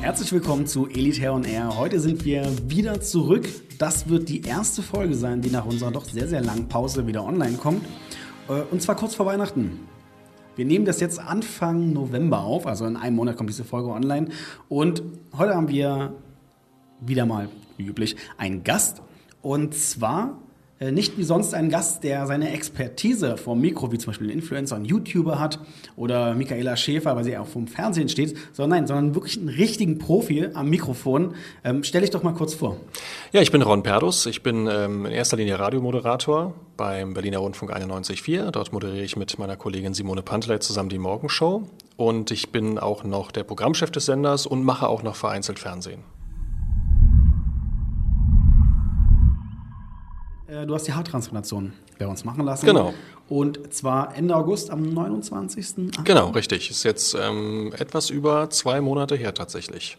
Herzlich willkommen zu Elite on Air. Heute sind wir wieder zurück. Das wird die erste Folge sein, die nach unserer doch sehr, sehr langen Pause wieder online kommt. Äh, und zwar kurz vor Weihnachten. Wir nehmen das jetzt Anfang November auf, also in einem Monat kommt diese Folge online. Und heute haben wir wieder mal, wie üblich, einen Gast. Und zwar nicht wie sonst ein Gast, der seine Expertise vom Mikro, wie zum Beispiel ein Influencer und YouTuber hat oder Michaela Schäfer, weil sie auch vom Fernsehen steht, sondern nein, sondern wirklich einen richtigen Profi am Mikrofon. Ähm, stell dich doch mal kurz vor. Ja, ich bin Ron Perdus. Ich bin ähm, in erster Linie Radiomoderator beim Berliner Rundfunk 91.4. Dort moderiere ich mit meiner Kollegin Simone Panteleit zusammen die Morgenshow. Und ich bin auch noch der Programmchef des Senders und mache auch noch vereinzelt Fernsehen. Du hast die Haartransplantation bei uns machen lassen. Genau. Und zwar Ende August am 29. Genau, richtig. Ist jetzt ähm, etwas über zwei Monate her tatsächlich.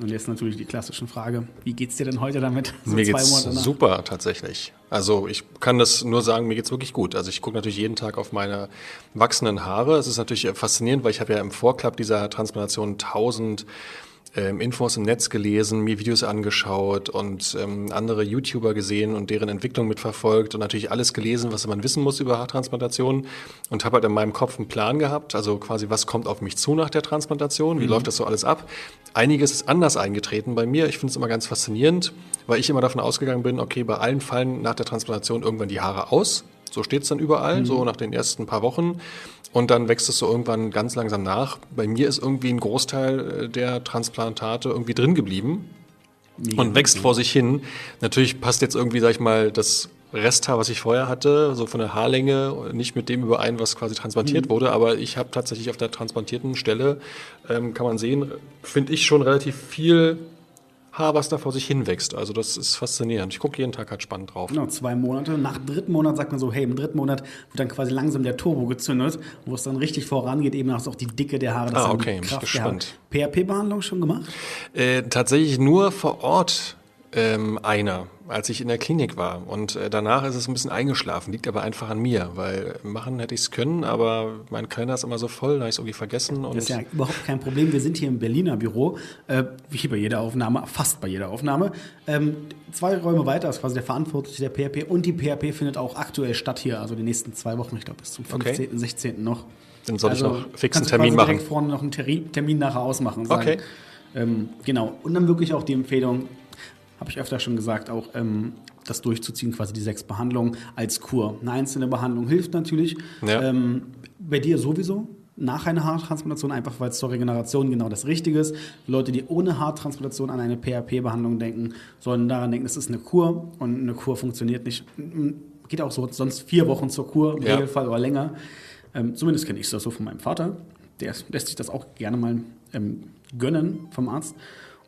Und jetzt natürlich die klassische Frage, wie geht's dir denn heute damit? So mir geht's super tatsächlich. Also ich kann das nur sagen, mir geht's wirklich gut. Also ich gucke natürlich jeden Tag auf meine wachsenden Haare. Es ist natürlich faszinierend, weil ich habe ja im Vorklapp dieser Transplantation tausend ähm, Infos im Netz gelesen, mir Videos angeschaut und ähm, andere YouTuber gesehen und deren Entwicklung mitverfolgt und natürlich alles gelesen, was man wissen muss über Haartransplantation und habe halt in meinem Kopf einen Plan gehabt, also quasi was kommt auf mich zu nach der Transplantation, wie mhm. läuft das so alles ab. Einiges ist anders eingetreten bei mir. Ich finde es immer ganz faszinierend, weil ich immer davon ausgegangen bin, okay, bei allen fallen nach der Transplantation irgendwann die Haare aus. So steht es dann überall, mhm. so nach den ersten paar Wochen. Und dann wächst es so irgendwann ganz langsam nach. Bei mir ist irgendwie ein Großteil äh, der Transplantate irgendwie drin geblieben Mega und wächst vor sich hin. Natürlich passt jetzt irgendwie, sag ich mal, das Resthaar, was ich vorher hatte, so von der Haarlänge, nicht mit dem überein, was quasi transplantiert mhm. wurde. Aber ich habe tatsächlich auf der transplantierten Stelle, ähm, kann man sehen, finde ich schon relativ viel Haar, was da vor sich hinwächst. Also das ist faszinierend. Ich gucke jeden Tag halt spannend drauf. Genau, zwei Monate. Nach dritten Monat sagt man so, hey, im dritten Monat wird dann quasi langsam der Turbo gezündet, wo es dann richtig vorangeht, eben auch die Dicke der Haare. Das ah, okay, bin ich gespannt. PHP-Behandlung schon gemacht? Äh, tatsächlich nur vor Ort ähm, einer, als ich in der Klinik war. Und äh, danach ist es ein bisschen eingeschlafen, liegt aber einfach an mir, weil machen hätte ich es können, aber mein Kalender ist immer so voll, da habe ich es irgendwie vergessen. das ist ja überhaupt kein Problem. Wir sind hier im Berliner Büro, äh, wie bei jeder Aufnahme, fast bei jeder Aufnahme. Ähm, zwei Räume weiter ist quasi der Verantwortliche der PHP und die PHP findet auch aktuell statt hier, also die nächsten zwei Wochen, ich glaube bis zum 15., okay. 16. noch. Dann soll also, ich noch fixen Termin machen. direkt vorne noch einen Termin nachher ausmachen. Sagen. Okay. Ähm, genau. Und dann wirklich auch die Empfehlung, habe ich öfter schon gesagt, auch ähm, das durchzuziehen, quasi die sechs Behandlungen als Kur. Eine einzelne Behandlung hilft natürlich. Ja. Ähm, bei dir sowieso nach einer Haartransplantation, einfach weil es zur Regeneration genau das Richtige ist. Leute, die ohne Haartransplantation an eine PRP-Behandlung denken, sollen daran denken, es ist eine Kur und eine Kur funktioniert nicht. Geht auch so, sonst vier Wochen zur Kur im ja. Regelfall oder länger. Ähm, zumindest kenne ich das so von meinem Vater. Der lässt sich das auch gerne mal ähm, gönnen vom Arzt.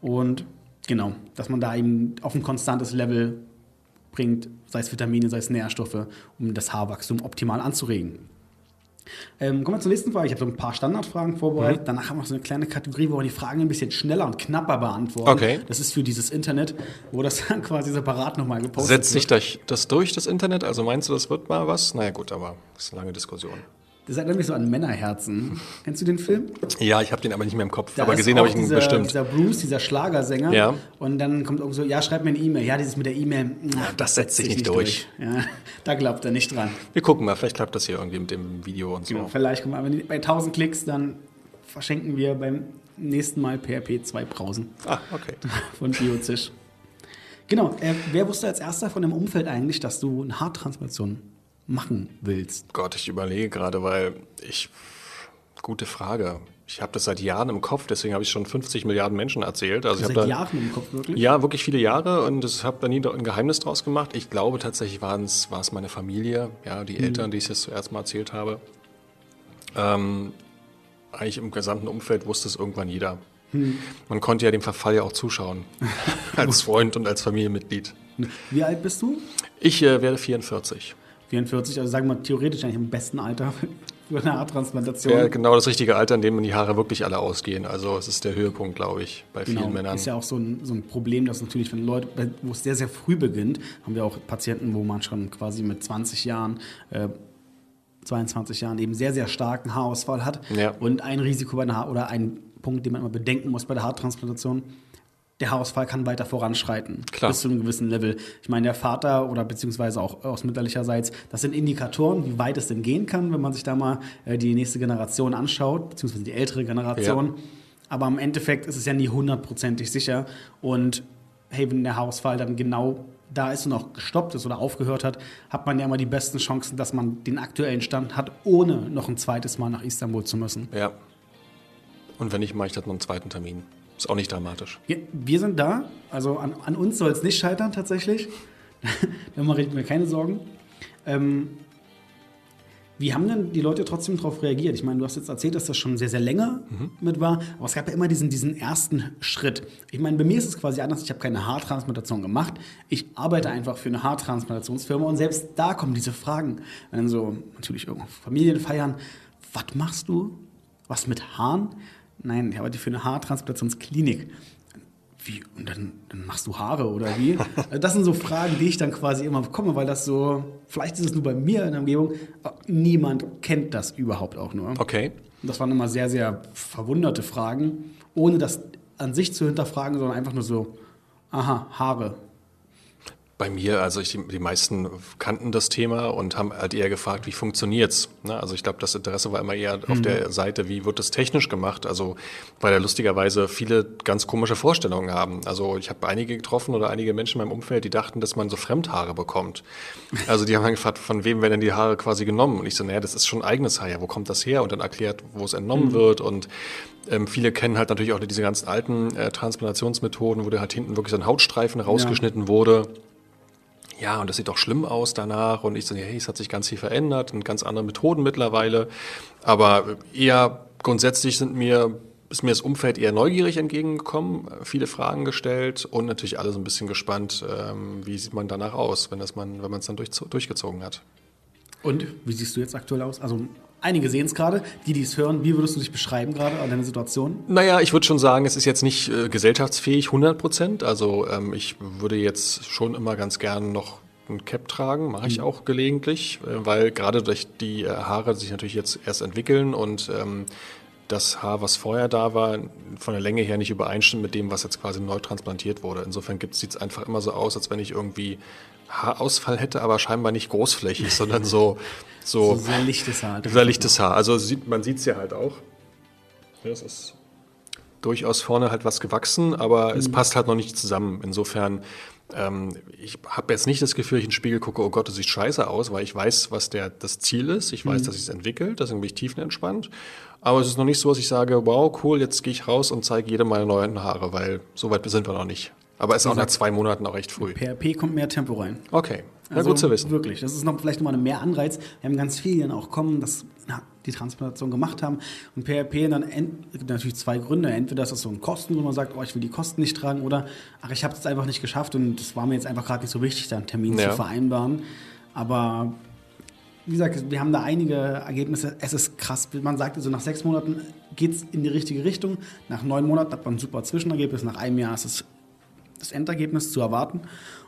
Und Genau, dass man da eben auf ein konstantes Level bringt, sei es Vitamine, sei es Nährstoffe, um das Haarwachstum optimal anzuregen. Ähm, kommen wir zur nächsten Frage. Ich habe so ein paar Standardfragen vorbereitet. Mhm. Danach haben wir so eine kleine Kategorie, wo wir die Fragen ein bisschen schneller und knapper beantworten. Okay. Das ist für dieses Internet, wo das dann quasi separat nochmal gepostet Setzt wird. Setzt sich das durch, das Internet? Also meinst du, das wird mal was? Naja gut, aber das ist eine lange Diskussion. Das erinnert mich so an Männerherzen. Kennst du den Film? Ja, ich habe den aber nicht mehr im Kopf. Da aber gesehen habe ich ihn dieser, bestimmt. Dieser Bruce, dieser Schlagersänger. Ja. Und dann kommt irgendwo so, ja, schreib mir eine E-Mail. Ja, dieses mit der E-Mail. Ja, das setzt sich nicht durch. durch. Ja, da glaubt er nicht dran. Wir gucken mal, vielleicht klappt das hier irgendwie mit dem Video und so. Genau, vielleicht kommen wir bei 1000 Klicks, dann verschenken wir beim nächsten Mal PHP zwei Brausen. Ah, okay. Von Biozisch. Genau, äh, wer wusste als erster von dem Umfeld eigentlich, dass du eine Haartransplantation machen willst? Gott, ich überlege gerade, weil ich. Gute Frage. Ich habe das seit Jahren im Kopf, deswegen habe ich schon 50 Milliarden Menschen erzählt. Also seit da, Jahren im Kopf wirklich? Ja, wirklich viele Jahre und ich habe da nie ein Geheimnis draus gemacht. Ich glaube tatsächlich war es meine Familie, ja, die mhm. Eltern, die ich es zuerst mal erzählt habe. Ähm, eigentlich im gesamten Umfeld wusste es irgendwann jeder. Hm. Man konnte ja dem Verfall ja auch zuschauen, als Freund und als Familienmitglied. Wie alt bist du? Ich äh, werde 44. 44, also sagen wir theoretisch eigentlich im besten Alter für eine Haartransplantation. Ja, genau das richtige Alter, in dem die Haare wirklich alle ausgehen. Also es ist der Höhepunkt, glaube ich, bei genau, vielen Männern. Ist ja auch so ein, so ein Problem, dass natürlich, wenn Leute, wo es sehr, sehr früh beginnt, haben wir auch Patienten, wo man schon quasi mit 20 Jahren äh, 22 Jahren eben sehr, sehr starken Haarausfall hat ja. und ein Risiko bei einer Haar oder ein Punkt, den man immer bedenken muss bei der Haartransplantation. Der Haarausfall kann weiter voranschreiten. Klar. Bis zu einem gewissen Level. Ich meine, der Vater oder beziehungsweise auch aus mütterlicherseits, das sind Indikatoren, wie weit es denn gehen kann, wenn man sich da mal äh, die nächste Generation anschaut, beziehungsweise die ältere Generation. Ja. Aber im Endeffekt ist es ja nie hundertprozentig sicher. Und hey, wenn der Haarausfall dann genau da ist und auch gestoppt ist oder aufgehört hat, hat man ja immer die besten Chancen, dass man den aktuellen Stand hat, ohne noch ein zweites Mal nach Istanbul zu müssen. Ja. Und wenn nicht, mache ich das noch einen zweiten Termin. Ist auch nicht dramatisch. Wir, wir sind da. Also an, an uns soll es nicht scheitern, tatsächlich. da mache ich mir keine Sorgen. Ähm, wie haben denn die Leute trotzdem darauf reagiert? Ich meine, du hast jetzt erzählt, dass das schon sehr, sehr länger mhm. mit war, aber es gab ja immer diesen, diesen ersten Schritt. Ich meine, bei mir ist es quasi anders. Ich habe keine Haartransplantation gemacht. Ich arbeite einfach für eine Haartransplantationsfirma und selbst da kommen diese Fragen. Wenn dann so natürlich irgendwo Familien feiern, was machst du? Was mit Haaren? Nein, ich arbeite für eine Haartransplantationsklinik wie, und dann, dann, machst du Haare oder wie? Also das sind so Fragen, die ich dann quasi immer bekomme, weil das so, vielleicht ist es nur bei mir in der Umgebung, niemand kennt das überhaupt auch nur. Okay. Und das waren immer sehr, sehr verwunderte Fragen, ohne das an sich zu hinterfragen, sondern einfach nur so, aha, Haare, bei mir, also ich, die meisten kannten das Thema und haben halt eher gefragt, wie funktioniert's. Ne? Also ich glaube, das Interesse war immer eher mhm. auf der Seite, wie wird das technisch gemacht? Also weil da lustigerweise viele ganz komische Vorstellungen haben. Also ich habe einige getroffen oder einige Menschen in meinem Umfeld, die dachten, dass man so Fremdhaare bekommt. Also die haben dann gefragt, von wem werden denn die Haare quasi genommen? Und ich so, naja, das ist schon eigenes Haar. Ja, wo kommt das her? Und dann erklärt, wo es entnommen mhm. wird und ähm, viele kennen halt natürlich auch diese ganzen alten äh, Transplantationsmethoden, wo der halt hinten wirklich so ein Hautstreifen rausgeschnitten ja. wurde ja, und das sieht doch schlimm aus danach. Und ich so, hey, es hat sich ganz viel verändert und ganz andere Methoden mittlerweile. Aber eher grundsätzlich sind mir ist mir das Umfeld eher neugierig entgegengekommen, viele Fragen gestellt und natürlich alle so ein bisschen gespannt, ähm, wie sieht man danach aus, wenn das man, wenn man es dann durch, durchgezogen hat. Und wie siehst du jetzt aktuell aus? Also Einige sehen es gerade, die, die es hören. Wie würdest du dich beschreiben gerade an deiner Situation? Naja, ich würde schon sagen, es ist jetzt nicht äh, gesellschaftsfähig 100 Prozent. Also ähm, ich würde jetzt schon immer ganz gern noch ein Cap tragen, mache ich mhm. auch gelegentlich, äh, weil gerade durch die äh, Haare sich natürlich jetzt erst entwickeln und ähm, das Haar, was vorher da war, von der Länge her nicht übereinstimmt mit dem, was jetzt quasi neu transplantiert wurde. Insofern sieht es einfach immer so aus, als wenn ich irgendwie Haarausfall hätte, aber scheinbar nicht großflächig, sondern so, so, so sehr lichtes Haar. Sehr lichtes Haar. Also sieht, man sieht es ja halt auch. Das ist durchaus vorne halt was gewachsen, aber mhm. es passt halt noch nicht zusammen. Insofern, ähm, ich habe jetzt nicht das Gefühl, ich in den Spiegel gucke, oh Gott, das sieht scheiße aus, weil ich weiß, was der, das Ziel ist. Ich weiß, mhm. dass es entwickelt, deswegen bin ich tiefenentspannt. Aber es ist noch nicht so, dass ich sage, wow, cool, jetzt gehe ich raus und zeige jedem meine neuen Haare, weil so weit sind wir noch nicht. Aber ist auch nach zwei Monaten auch recht früh. PRP kommt mehr Tempo rein. Okay. Ja, also, gut zu wissen. Wirklich. Das ist noch vielleicht nochmal ein mehr Anreiz. Wir haben ganz viele, die dann auch kommen, dass na, die Transplantation gemacht haben. Und PRP dann gibt natürlich zwei Gründe. Entweder ist das so ein Kosten, wo man sagt, oh, ich will die Kosten nicht tragen, oder ach, ich habe es einfach nicht geschafft und es war mir jetzt einfach gerade nicht so wichtig, da einen Termin ja. zu vereinbaren. Aber wie gesagt, wir haben da einige Ergebnisse. Es ist krass. Man sagt also, nach sechs Monaten geht es in die richtige Richtung. Nach neun Monaten hat man ein super Zwischenergebnis. Nach einem Jahr ist es das Endergebnis zu erwarten.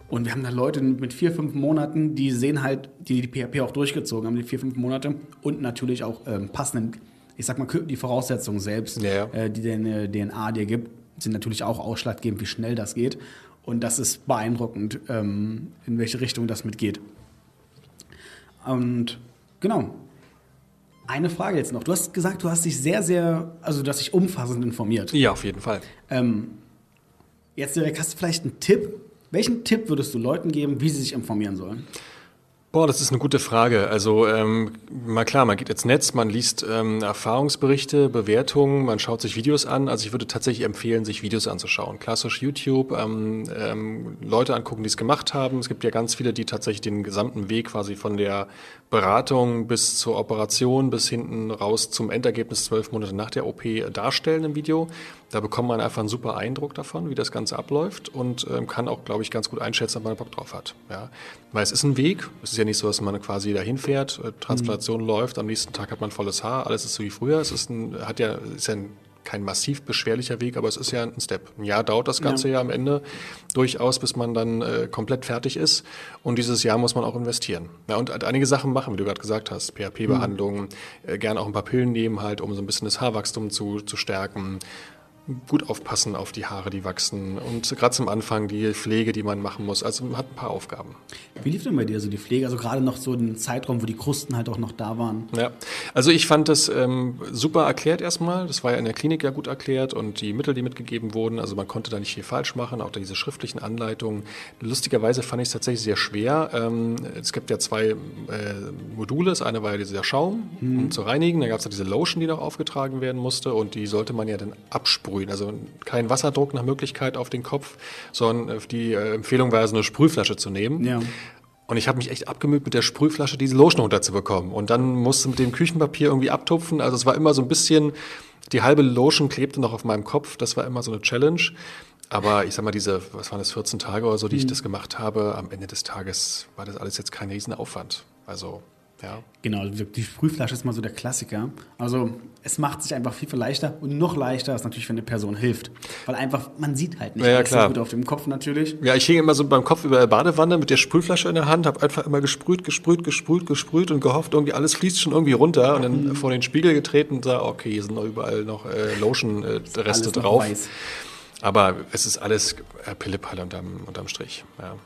Und wir haben da Leute mit vier, fünf Monaten, die sehen halt, die die PHP auch durchgezogen haben, die vier, fünf Monate und natürlich auch ähm, passenden, ich sag mal, die Voraussetzungen selbst, ja. Äh, die der DNA dir gibt, sind natürlich auch ausschlaggebend, wie schnell das geht. Und das ist beeindruckend, ähm, in welche Richtung das mitgeht. Und genau. Eine Frage jetzt noch. Du hast gesagt, du hast dich sehr, sehr, also du hast dich umfassend informiert. Ja, auf jeden Fall. Ähm, Jetzt direkt, hast du vielleicht einen Tipp? Welchen Tipp würdest du Leuten geben, wie sie sich informieren sollen? Boah, das ist eine gute Frage. Also ähm, mal klar, man geht ins Netz, man liest ähm, Erfahrungsberichte, Bewertungen, man schaut sich Videos an. Also ich würde tatsächlich empfehlen, sich Videos anzuschauen. Klassisch YouTube, ähm, ähm, Leute angucken, die es gemacht haben. Es gibt ja ganz viele, die tatsächlich den gesamten Weg quasi von der Beratung bis zur Operation bis hinten raus zum Endergebnis zwölf Monate nach der OP darstellen im Video. Da bekommt man einfach einen super Eindruck davon, wie das Ganze abläuft und ähm, kann auch, glaube ich, ganz gut einschätzen, ob man Bock drauf hat. Ja. Weil es ist ein Weg. Es ist ja nicht so, dass man quasi dahin fährt, äh, Transplantation mhm. läuft, am nächsten Tag hat man volles Haar, alles ist so wie früher. Es ist ein, hat ja, ist ja ein kein massiv beschwerlicher Weg, aber es ist ja ein Step. Ein Jahr dauert das Ganze ja, ja am Ende durchaus, bis man dann äh, komplett fertig ist. Und dieses Jahr muss man auch investieren. Ja, und halt einige Sachen machen, wie du gerade gesagt hast. PHP-Behandlungen, mhm. äh, gerne auch ein paar Pillen nehmen halt, um so ein bisschen das Haarwachstum zu, zu stärken gut aufpassen auf die Haare, die wachsen und gerade zum Anfang die Pflege, die man machen muss. Also man hat ein paar Aufgaben. Wie lief denn bei dir so die Pflege? Also gerade noch so den Zeitraum, wo die Krusten halt auch noch da waren. Ja, also ich fand das ähm, super erklärt erstmal. Das war ja in der Klinik ja gut erklärt und die Mittel, die mitgegeben wurden, also man konnte da nicht viel falsch machen, auch diese schriftlichen Anleitungen. Lustigerweise fand ich es tatsächlich sehr schwer. Ähm, es gibt ja zwei äh, Module. Das eine war ja dieser Schaum, mhm. um zu reinigen. Dann gab es ja diese Lotion, die noch aufgetragen werden musste und die sollte man ja dann absprühen sprühen. Also kein Wasserdruck nach Möglichkeit auf den Kopf, sondern die äh, Empfehlung war, so eine Sprühflasche zu nehmen. Ja. Und ich habe mich echt abgemüht, mit der Sprühflasche diese Lotion runterzubekommen. Und dann musste mit dem Küchenpapier irgendwie abtupfen. Also es war immer so ein bisschen, die halbe Lotion klebte noch auf meinem Kopf. Das war immer so eine Challenge. Aber ich sag mal, diese, was waren das, 14 Tage oder so, die mhm. ich das gemacht habe, am Ende des Tages war das alles jetzt kein Riesenaufwand. Also ja. Genau, die Sprühflasche ist mal so der Klassiker. Also es macht sich einfach viel, viel leichter und noch leichter ist natürlich, wenn eine Person hilft. Weil einfach, man sieht halt nicht, ja, ja klar. gut auf dem Kopf natürlich. Ja, ich hing immer so beim Kopf über der Badewanne mit der Sprühflasche in der Hand, habe einfach immer gesprüht, gesprüht, gesprüht, gesprüht und gehofft, irgendwie alles fließt schon irgendwie runter und dann mhm. vor den Spiegel getreten und sah, okay, hier sind noch überall noch äh, Lotion-Reste äh, drauf. Aber es ist alles äh, Pillepalle unterm, unterm Strich. Ja.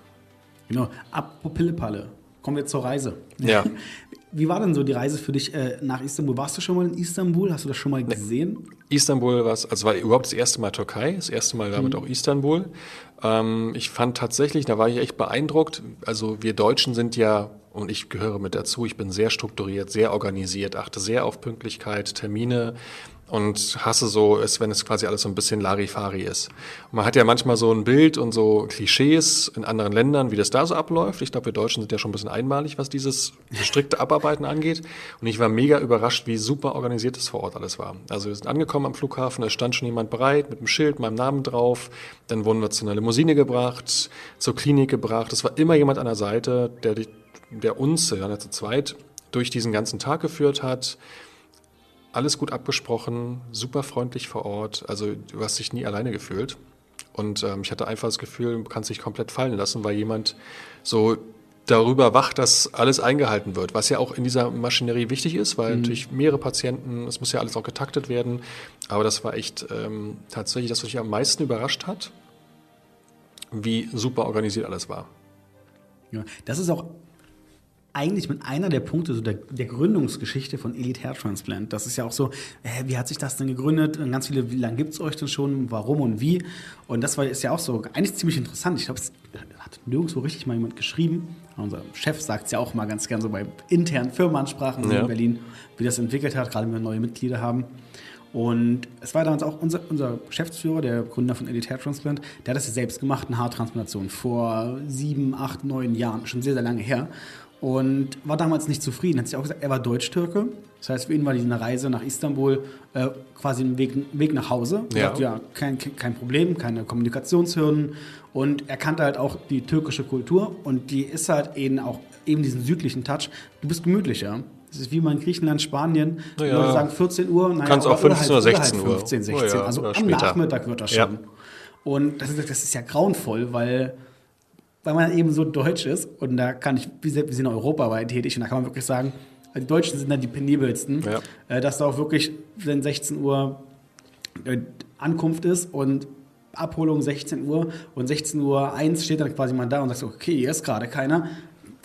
Genau, apropos Pillepalle kommen wir zur Reise. Ja. Wie war denn so die Reise für dich äh, nach Istanbul? Warst du schon mal in Istanbul? Hast du das schon mal gesehen? Nee. Istanbul war also war überhaupt das erste Mal Türkei, das erste Mal damit mhm. auch Istanbul. Ähm, ich fand tatsächlich, da war ich echt beeindruckt. Also wir Deutschen sind ja und ich gehöre mit dazu. Ich bin sehr strukturiert, sehr organisiert, achte sehr auf Pünktlichkeit, Termine und hasse so, es, wenn es quasi alles so ein bisschen Larifari ist. Und man hat ja manchmal so ein Bild und so Klischees in anderen Ländern, wie das da so abläuft. Ich glaube, wir Deutschen sind ja schon ein bisschen einmalig, was dieses strikte Abarbeiten angeht. Und ich war mega überrascht, wie super organisiert es vor Ort alles war. Also wir sind angekommen am Flughafen, es stand schon jemand bereit mit einem Schild, meinem Namen drauf. Dann wurden wir zu einer Limousine gebracht, zur Klinik gebracht. Es war immer jemand an der Seite, der, der uns, ja zu zweit, durch diesen ganzen Tag geführt hat alles gut abgesprochen, super freundlich vor Ort. Also du hast dich nie alleine gefühlt. Und ähm, ich hatte einfach das Gefühl, du kannst dich komplett fallen lassen, weil jemand so darüber wacht, dass alles eingehalten wird, was ja auch in dieser Maschinerie wichtig ist, weil mhm. natürlich mehrere Patienten, es muss ja alles auch getaktet werden. Aber das war echt ähm, tatsächlich das, was mich am meisten überrascht hat, wie super organisiert alles war. Ja, das ist auch eigentlich mit einer der Punkte so der, der Gründungsgeschichte von Elite Hair Transplant. Das ist ja auch so, äh, wie hat sich das denn gegründet? Und ganz viele, wie lange gibt es euch denn schon? Warum und wie? Und das war, ist ja auch so eigentlich ziemlich interessant. Ich glaube, es hat nirgendwo richtig mal jemand geschrieben. Unser Chef sagt es ja auch mal ganz gern so bei internen Firmenansprachen ja. in Berlin, wie das entwickelt hat, gerade wenn wir neue Mitglieder haben. Und es war damals auch unser, unser Geschäftsführer, der Gründer von Elite Hair Transplant, der hat das ja selbst gemacht, eine Haartransplantation, vor sieben, acht, neun Jahren, schon sehr, sehr lange her und war damals nicht zufrieden. Hat sich auch gesagt, er war Deutsch-Türke. Das heißt, für ihn war diese Reise nach Istanbul äh, quasi ein Weg, Weg nach Hause. Ja, sagt, ja kein, kein Problem, keine Kommunikationshürden. Und er kannte halt auch die türkische Kultur und die ist halt eben auch eben diesen südlichen Touch. Du bist gemütlicher. Das ist wie mal in Griechenland, Spanien. Ja, Leute sagen 14 Uhr. Naja, Kannst auch 15 oder 16 Uhr. 15, 16. Oh ja, also am später. Nachmittag wird das schon. Ja. Und das ist, das ist ja grauenvoll, weil weil man eben so deutsch ist. Und da kann ich, wir sind europaweit tätig und da kann man wirklich sagen, die Deutschen sind dann die penibelsten, ja. Äh, dass da auch wirklich, wenn 16 Uhr äh, Ankunft ist und Abholung 16 Uhr und 16 Uhr 1 steht dann quasi mal da und sagt, okay, hier ist gerade keiner,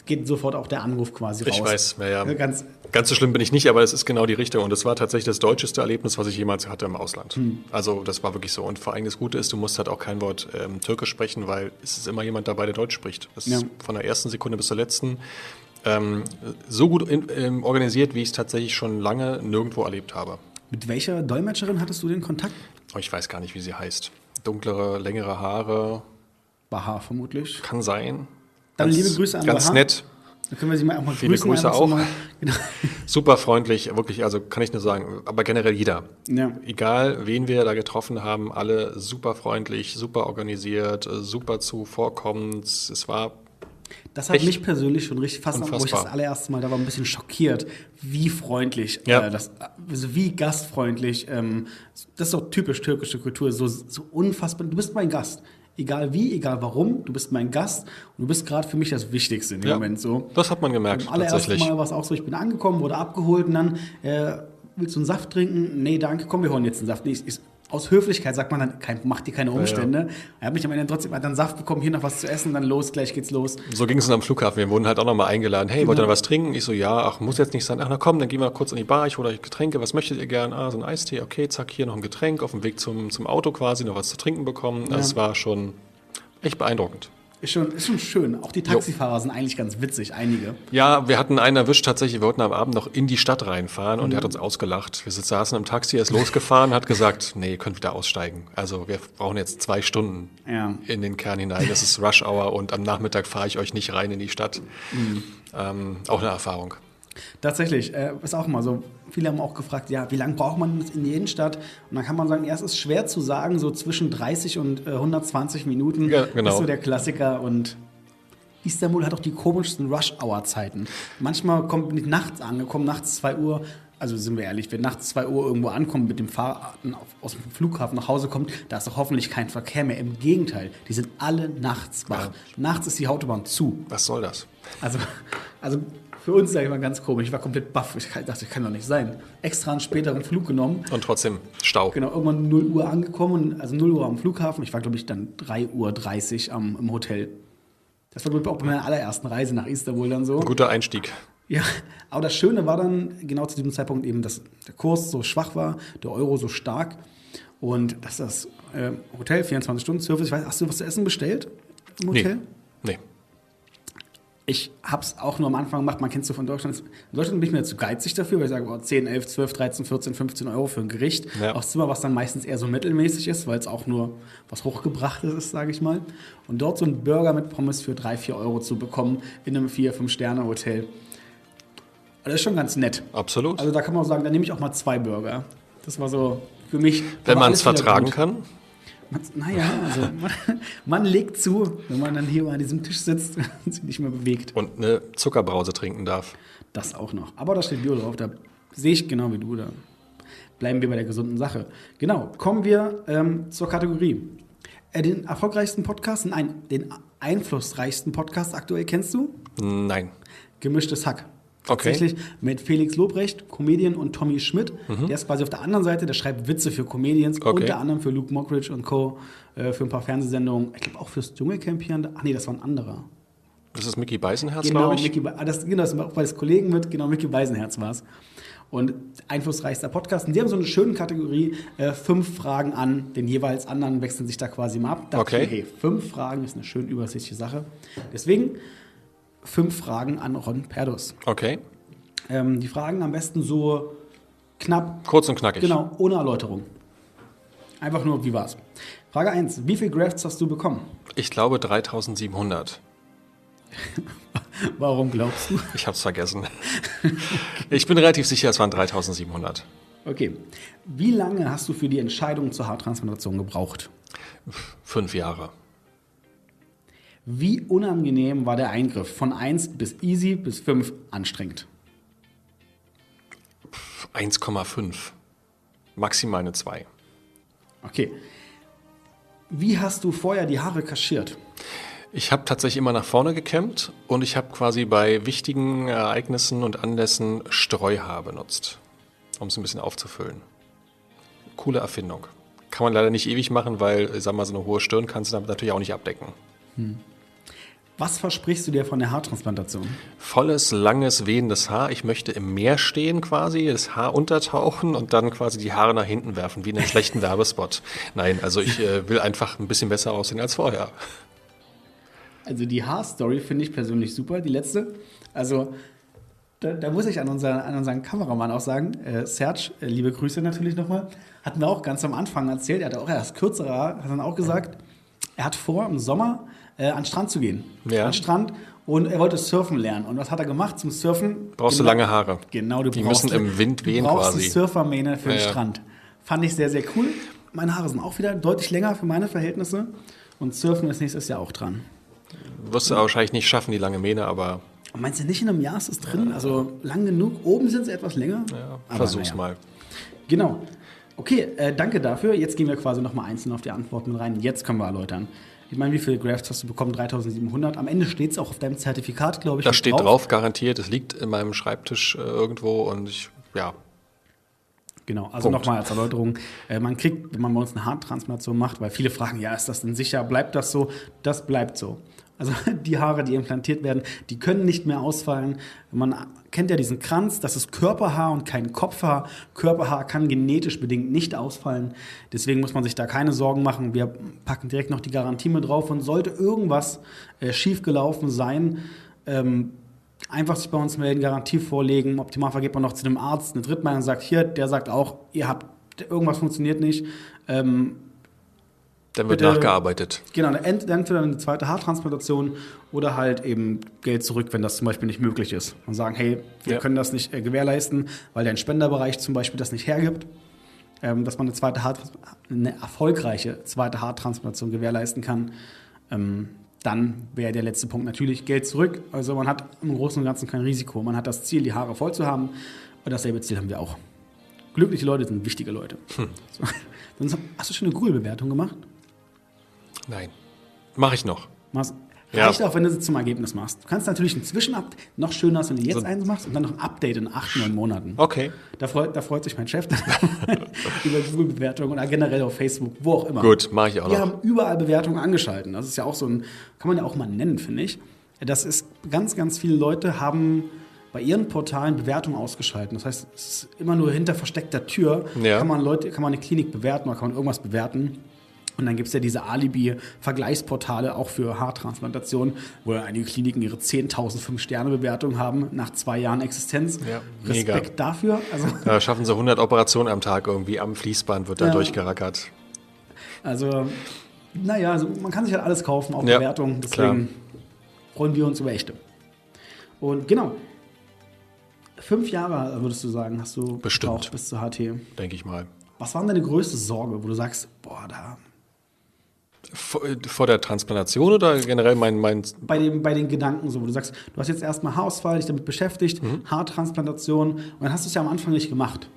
geht sofort auch der Anruf quasi raus. Ich weiß, ja, ja. Ganz, Ganz so schlimm bin ich nicht, aber es ist genau die Richtung. Und es war tatsächlich das deutscheste Erlebnis, was ich jemals hatte im Ausland. Hm. Also das war wirklich so. Und vor allem das Gute ist, du musst halt auch kein Wort ähm, Türkisch sprechen, weil es ist immer jemand dabei, der Deutsch spricht. Das ja. ist von der ersten Sekunde bis zur letzten. Ähm, so gut in, ähm, organisiert, wie ich es tatsächlich schon lange nirgendwo erlebt habe. Mit welcher Dolmetscherin hattest du den Kontakt? Oh, ich weiß gar nicht, wie sie heißt. Dunklere, längere Haare. Bahar vermutlich. Kann sein. Dann ganz, liebe Grüße an Ganz Bahar. nett. Dann können wir Sie mal auch mal Viele grüßen. Grüße auch. Genau. Super freundlich, wirklich, also kann ich nur sagen, aber generell jeder. Ja. Egal, wen wir da getroffen haben, alle super freundlich, super organisiert, super zuvorkommend. Es war Das hat Echt? mich persönlich schon richtig fast, wo ich das allererste Mal da war, ein bisschen schockiert, wie freundlich, ja. äh, das, also wie gastfreundlich. Ähm, das ist doch typisch türkische Kultur, so, so unfassbar. Du bist mein Gast. Egal wie, egal warum, du bist mein Gast und du bist gerade für mich das Wichtigste in dem ja, Moment. So. Das hat man gemerkt. Am allerersten Mal war es auch so, ich bin angekommen, wurde abgeholt und dann äh, willst du einen Saft trinken? Nee, danke, komm, wir holen jetzt einen Saft. Nee, ich, ich, aus Höflichkeit sagt man dann, kein, macht dir keine Umstände. Ja, ja. Er hat mich am Ende trotzdem hat dann Saft bekommen, hier noch was zu essen, dann los, gleich geht's los. So ging es dann am Flughafen. Wir wurden halt auch nochmal eingeladen. Hey, wollt ihr noch was trinken? Ich so, ja, ach, muss jetzt nicht sein. Ach, na komm, dann gehen wir kurz in die Bar, ich hole euch Getränke. Was möchtet ihr gern? Ah, so ein Eistee, okay, zack, hier noch ein Getränk. Auf dem Weg zum, zum Auto quasi noch was zu trinken bekommen. Ja. Das war schon echt beeindruckend. Ist schon, ist schon schön. Auch die Taxifahrer jo. sind eigentlich ganz witzig, einige. Ja, wir hatten einen erwischt tatsächlich. Wir wollten am Abend noch in die Stadt reinfahren und mhm. er hat uns ausgelacht. Wir saßen im Taxi, er ist losgefahren, hat gesagt, nee, ihr könnt wieder aussteigen. Also wir brauchen jetzt zwei Stunden ja. in den Kern hinein. Das ist Rush Hour und am Nachmittag fahre ich euch nicht rein in die Stadt. Mhm. Ähm, auch eine Erfahrung. Tatsächlich, äh, ist auch mal so. Viele haben auch gefragt, ja, wie lange braucht man in die Innenstadt? Und dann kann man sagen, ja, es ist schwer zu sagen, so zwischen 30 und äh, 120 Minuten ja, genau. ist so der Klassiker. Und Istanbul hat auch die komischsten Rush-Hour-Zeiten. Manchmal kommt nicht nachts angekommen, nachts 2 Uhr. Also sind wir ehrlich, wenn nachts 2 Uhr irgendwo ankommen, mit dem Fahrrad aus dem Flughafen nach Hause kommt, da ist doch hoffentlich kein Verkehr mehr. Im Gegenteil, die sind alle nachts wach. Ja. Nachts ist die Autobahn zu. Was soll das? Also, also für uns, sage ich mal, ganz komisch. Ich war komplett baff. Ich dachte, das kann doch nicht sein. Extra einen späteren Flug genommen. Und trotzdem Stau. Genau, irgendwann 0 Uhr angekommen, also 0 Uhr am Flughafen. Ich war, glaube ich, dann 3.30 Uhr am, im Hotel. Das war, glaube ich, auch bei meiner allerersten Reise nach Istanbul dann so. Ein guter Einstieg. Ja, aber das Schöne war dann genau zu diesem Zeitpunkt eben, dass der Kurs so schwach war, der Euro so stark und dass das äh, Hotel 24 Stunden Service, ich weiß, hast du was zu essen bestellt im Hotel? Nee. Ich habe es auch nur am Anfang gemacht, man kennt es so von Deutschland. In Deutschland bin ich mir zu geizig dafür, weil ich sage, oh, 10, 11, 12, 13, 14, 15 Euro für ein Gericht. Ja. Aufs Zimmer, was dann meistens eher so mittelmäßig ist, weil es auch nur was Hochgebrachtes ist, sage ich mal. Und dort so einen Burger mit Pommes für 3, 4 Euro zu bekommen in einem 4, 5 Sterne Hotel. Das ist schon ganz nett. Absolut. Also da kann man auch sagen, da nehme ich auch mal zwei Burger. Das war so für mich. Wenn man es vertragen kann. Naja, also man, man, legt zu, wenn man dann hier an diesem Tisch sitzt und sich nicht mehr bewegt. Und eine Zuckerbrause trinken darf. Das auch noch. Aber da steht Bio drauf, da sehe ich genau wie du. Da bleiben wir bei der gesunden Sache. Genau, kommen wir ähm, zur Kategorie. Äh, den erfolgreichsten Podcast, nein, den einflussreichsten Podcast aktuell kennst du? Nein. Gemischtes Hack. Tatsächlich okay. mit Felix Lobrecht, Comedian und Tommy Schmidt. Mhm. Der ist quasi auf der anderen Seite, der schreibt Witze für Comedians, okay. unter anderem für Luke Mockridge und Co., äh, für ein paar Fernsehsendungen. Ich glaube auch fürs Dschungelcamp hier. Ach nee, das war ein anderer. Das ist Mickey Beisenherz, genau, glaube ich. Mickey, ah, das, genau, das war auch bei des Kollegen mit, genau, Mickey Beisenherz war es. Und einflussreichster Podcast. Und die haben so eine schöne Kategorie, äh, fünf Fragen an den jeweils anderen, wechseln sich da quasi mal ab. Da okay. Ich, hey, fünf Fragen ist eine schön übersichtliche Sache. Deswegen fünf Fragen an Ron Perdus. Okay. Ähm, die Fragen am besten so knapp. Kurz und knackig. Genau, ohne Erläuterung. Einfach nur, wie war's? Frage 1. Wie viele Grafts hast du bekommen? Ich glaube 3700. Warum glaubst du? Ich habe es vergessen. Ich bin relativ sicher, es waren 3700. Okay. Wie lange hast du für die Entscheidung zur Haartransplantation gebraucht? Fünf Jahre. Wie unangenehm war der Eingriff? Von 1 bis easy bis 5 anstrengend. 1,5. Maximal eine 2. Okay. Wie hast du vorher die Haare kaschiert? Ich habe tatsächlich immer nach vorne gekämmt und ich habe quasi bei wichtigen Ereignissen und Anlässen Streuhaar benutzt, um es ein bisschen aufzufüllen. Coole Erfindung. Kann man leider nicht ewig machen, weil, sag mal, so eine hohe Stirn kannst du damit natürlich auch nicht abdecken. Hm. Was versprichst du dir von der Haartransplantation? Volles, langes, wehendes Haar. Ich möchte im Meer stehen quasi, das Haar untertauchen und dann quasi die Haare nach hinten werfen, wie in einem schlechten Werbespot. Nein, also ich äh, will einfach ein bisschen besser aussehen als vorher. Also die Haarstory finde ich persönlich super, die letzte. Also da, da, muss ich an, unser, an unseren Kameramann auch sagen, äh, Serge, äh, liebe Grüße natürlich nochmal, hat mir auch ganz am Anfang erzählt, er hatte auch erst kürzere Haare, hat dann auch gesagt, er hat vor, im Sommer äh, an den Strand zu gehen. Ja. An den Strand. Und er wollte surfen lernen. Und was hat er gemacht zum Surfen? Brauchst genau, du lange Haare. Genau, du Die brauchst, müssen im Wind wehen du brauchst quasi. Surfermähne für ja, den Strand. Fand ich sehr, sehr cool. Meine Haare sind auch wieder deutlich länger für meine Verhältnisse. Und Surfen ist nächstes Jahr auch dran. Wirst du wahrscheinlich nicht schaffen, die lange Mähne, aber. Meinst du nicht in einem Jahr ist es drin? Ja. Also lang genug. Oben sind sie etwas länger. Ja, versuch's ja. mal. Genau. Okay, äh, danke dafür. Jetzt gehen wir quasi nochmal einzeln auf die Antworten rein. Jetzt können wir erläutern. Ich meine, wie viele Grafts hast du bekommen? 3700. Am Ende steht es auch auf deinem Zertifikat, glaube ich. Da steht drauf. drauf. garantiert. Es liegt in meinem Schreibtisch äh, irgendwo und ich, ja. Genau, also nochmal als Erläuterung. Äh, man kriegt, wenn man bei uns eine Haartransplantation macht, weil viele fragen, ja, ist das denn sicher? Bleibt das so? Das bleibt so. Also die Haare, die implantiert werden, die können nicht mehr ausfallen. Man kennt ja diesen Kranz, das ist Körperhaar und kein Kopfhaar. Körperhaar kann genetisch bedingt nicht ausfallen. Deswegen muss man sich da keine Sorgen machen. Wir packen direkt noch die Garantie mit drauf und sollte irgendwas äh, schiefgelaufen sein, ähm, einfach sich bei uns melden, Garantie vorlegen. Im Optimalfall geht man noch zu einem Arzt, eine Drittmeinung sagt, hier, der sagt auch, ihr habt, irgendwas funktioniert nicht. Ähm, dann wird Bitte, nachgearbeitet. Genau, entweder eine zweite Haartransplantation oder halt eben Geld zurück, wenn das zum Beispiel nicht möglich ist. Und sagen, hey, wir ja. können das nicht äh, gewährleisten, weil dein Spenderbereich zum Beispiel das nicht hergibt, ähm, dass man eine zweite eine erfolgreiche zweite Haartransplantation gewährleisten kann. Ähm, dann wäre der letzte Punkt natürlich Geld zurück. Also man hat im Großen und Ganzen kein Risiko. Man hat das Ziel, die Haare voll zu haben. Und dasselbe Ziel haben wir auch. Glückliche Leute sind wichtige Leute. Hm. So. Hast du schon eine Google-Bewertung gemacht? Nein. Mache ich noch. Mach's. Reicht ja. auch, wenn du es zum Ergebnis machst. Du kannst natürlich ein Zwischenupdate, noch schöner als wenn du jetzt so. eins machst und dann noch ein Update in acht, neun Monaten. Okay. Da freut, da freut sich mein Chef über Google-Bewertungen oder generell auf Facebook, wo auch immer. Gut, mache ich auch Wir noch. Wir haben überall Bewertungen angeschalten. Das ist ja auch so ein, kann man ja auch mal nennen, finde ich. Das ist, ganz, ganz viele Leute haben bei ihren Portalen Bewertungen ausgeschaltet. Das heißt, es ist immer nur hinter versteckter Tür, ja. kann man Leute, kann man eine Klinik bewerten oder kann man irgendwas bewerten. Und dann gibt es ja diese Alibi-Vergleichsportale auch für Haartransplantation, wo ja einige Kliniken ihre 10.000 Fünf-Sterne-Bewertung haben nach zwei Jahren Existenz. Ja, Respekt mega. dafür. Also, da schaffen sie 100 Operationen am Tag irgendwie am Fließband, wird da ja. durchgerackert. Also, naja, also man kann sich halt alles kaufen, auch ja, Bewertungen. Deswegen klar. freuen wir uns über echte. Und genau, fünf Jahre, würdest du sagen, hast du Bestimmt. bis zur HT. Denke ich mal. Was war denn deine größte Sorge, wo du sagst, boah, da vor, vor, der Transplantation oder generell mein, mein bei, dem, bei den Gedanken so, wo du sagst, du hast jetzt erstmal Haarausfall, dich damit beschäftigt, mhm. Haartransplantation und dann hast du es ja am Anfang nicht gemacht.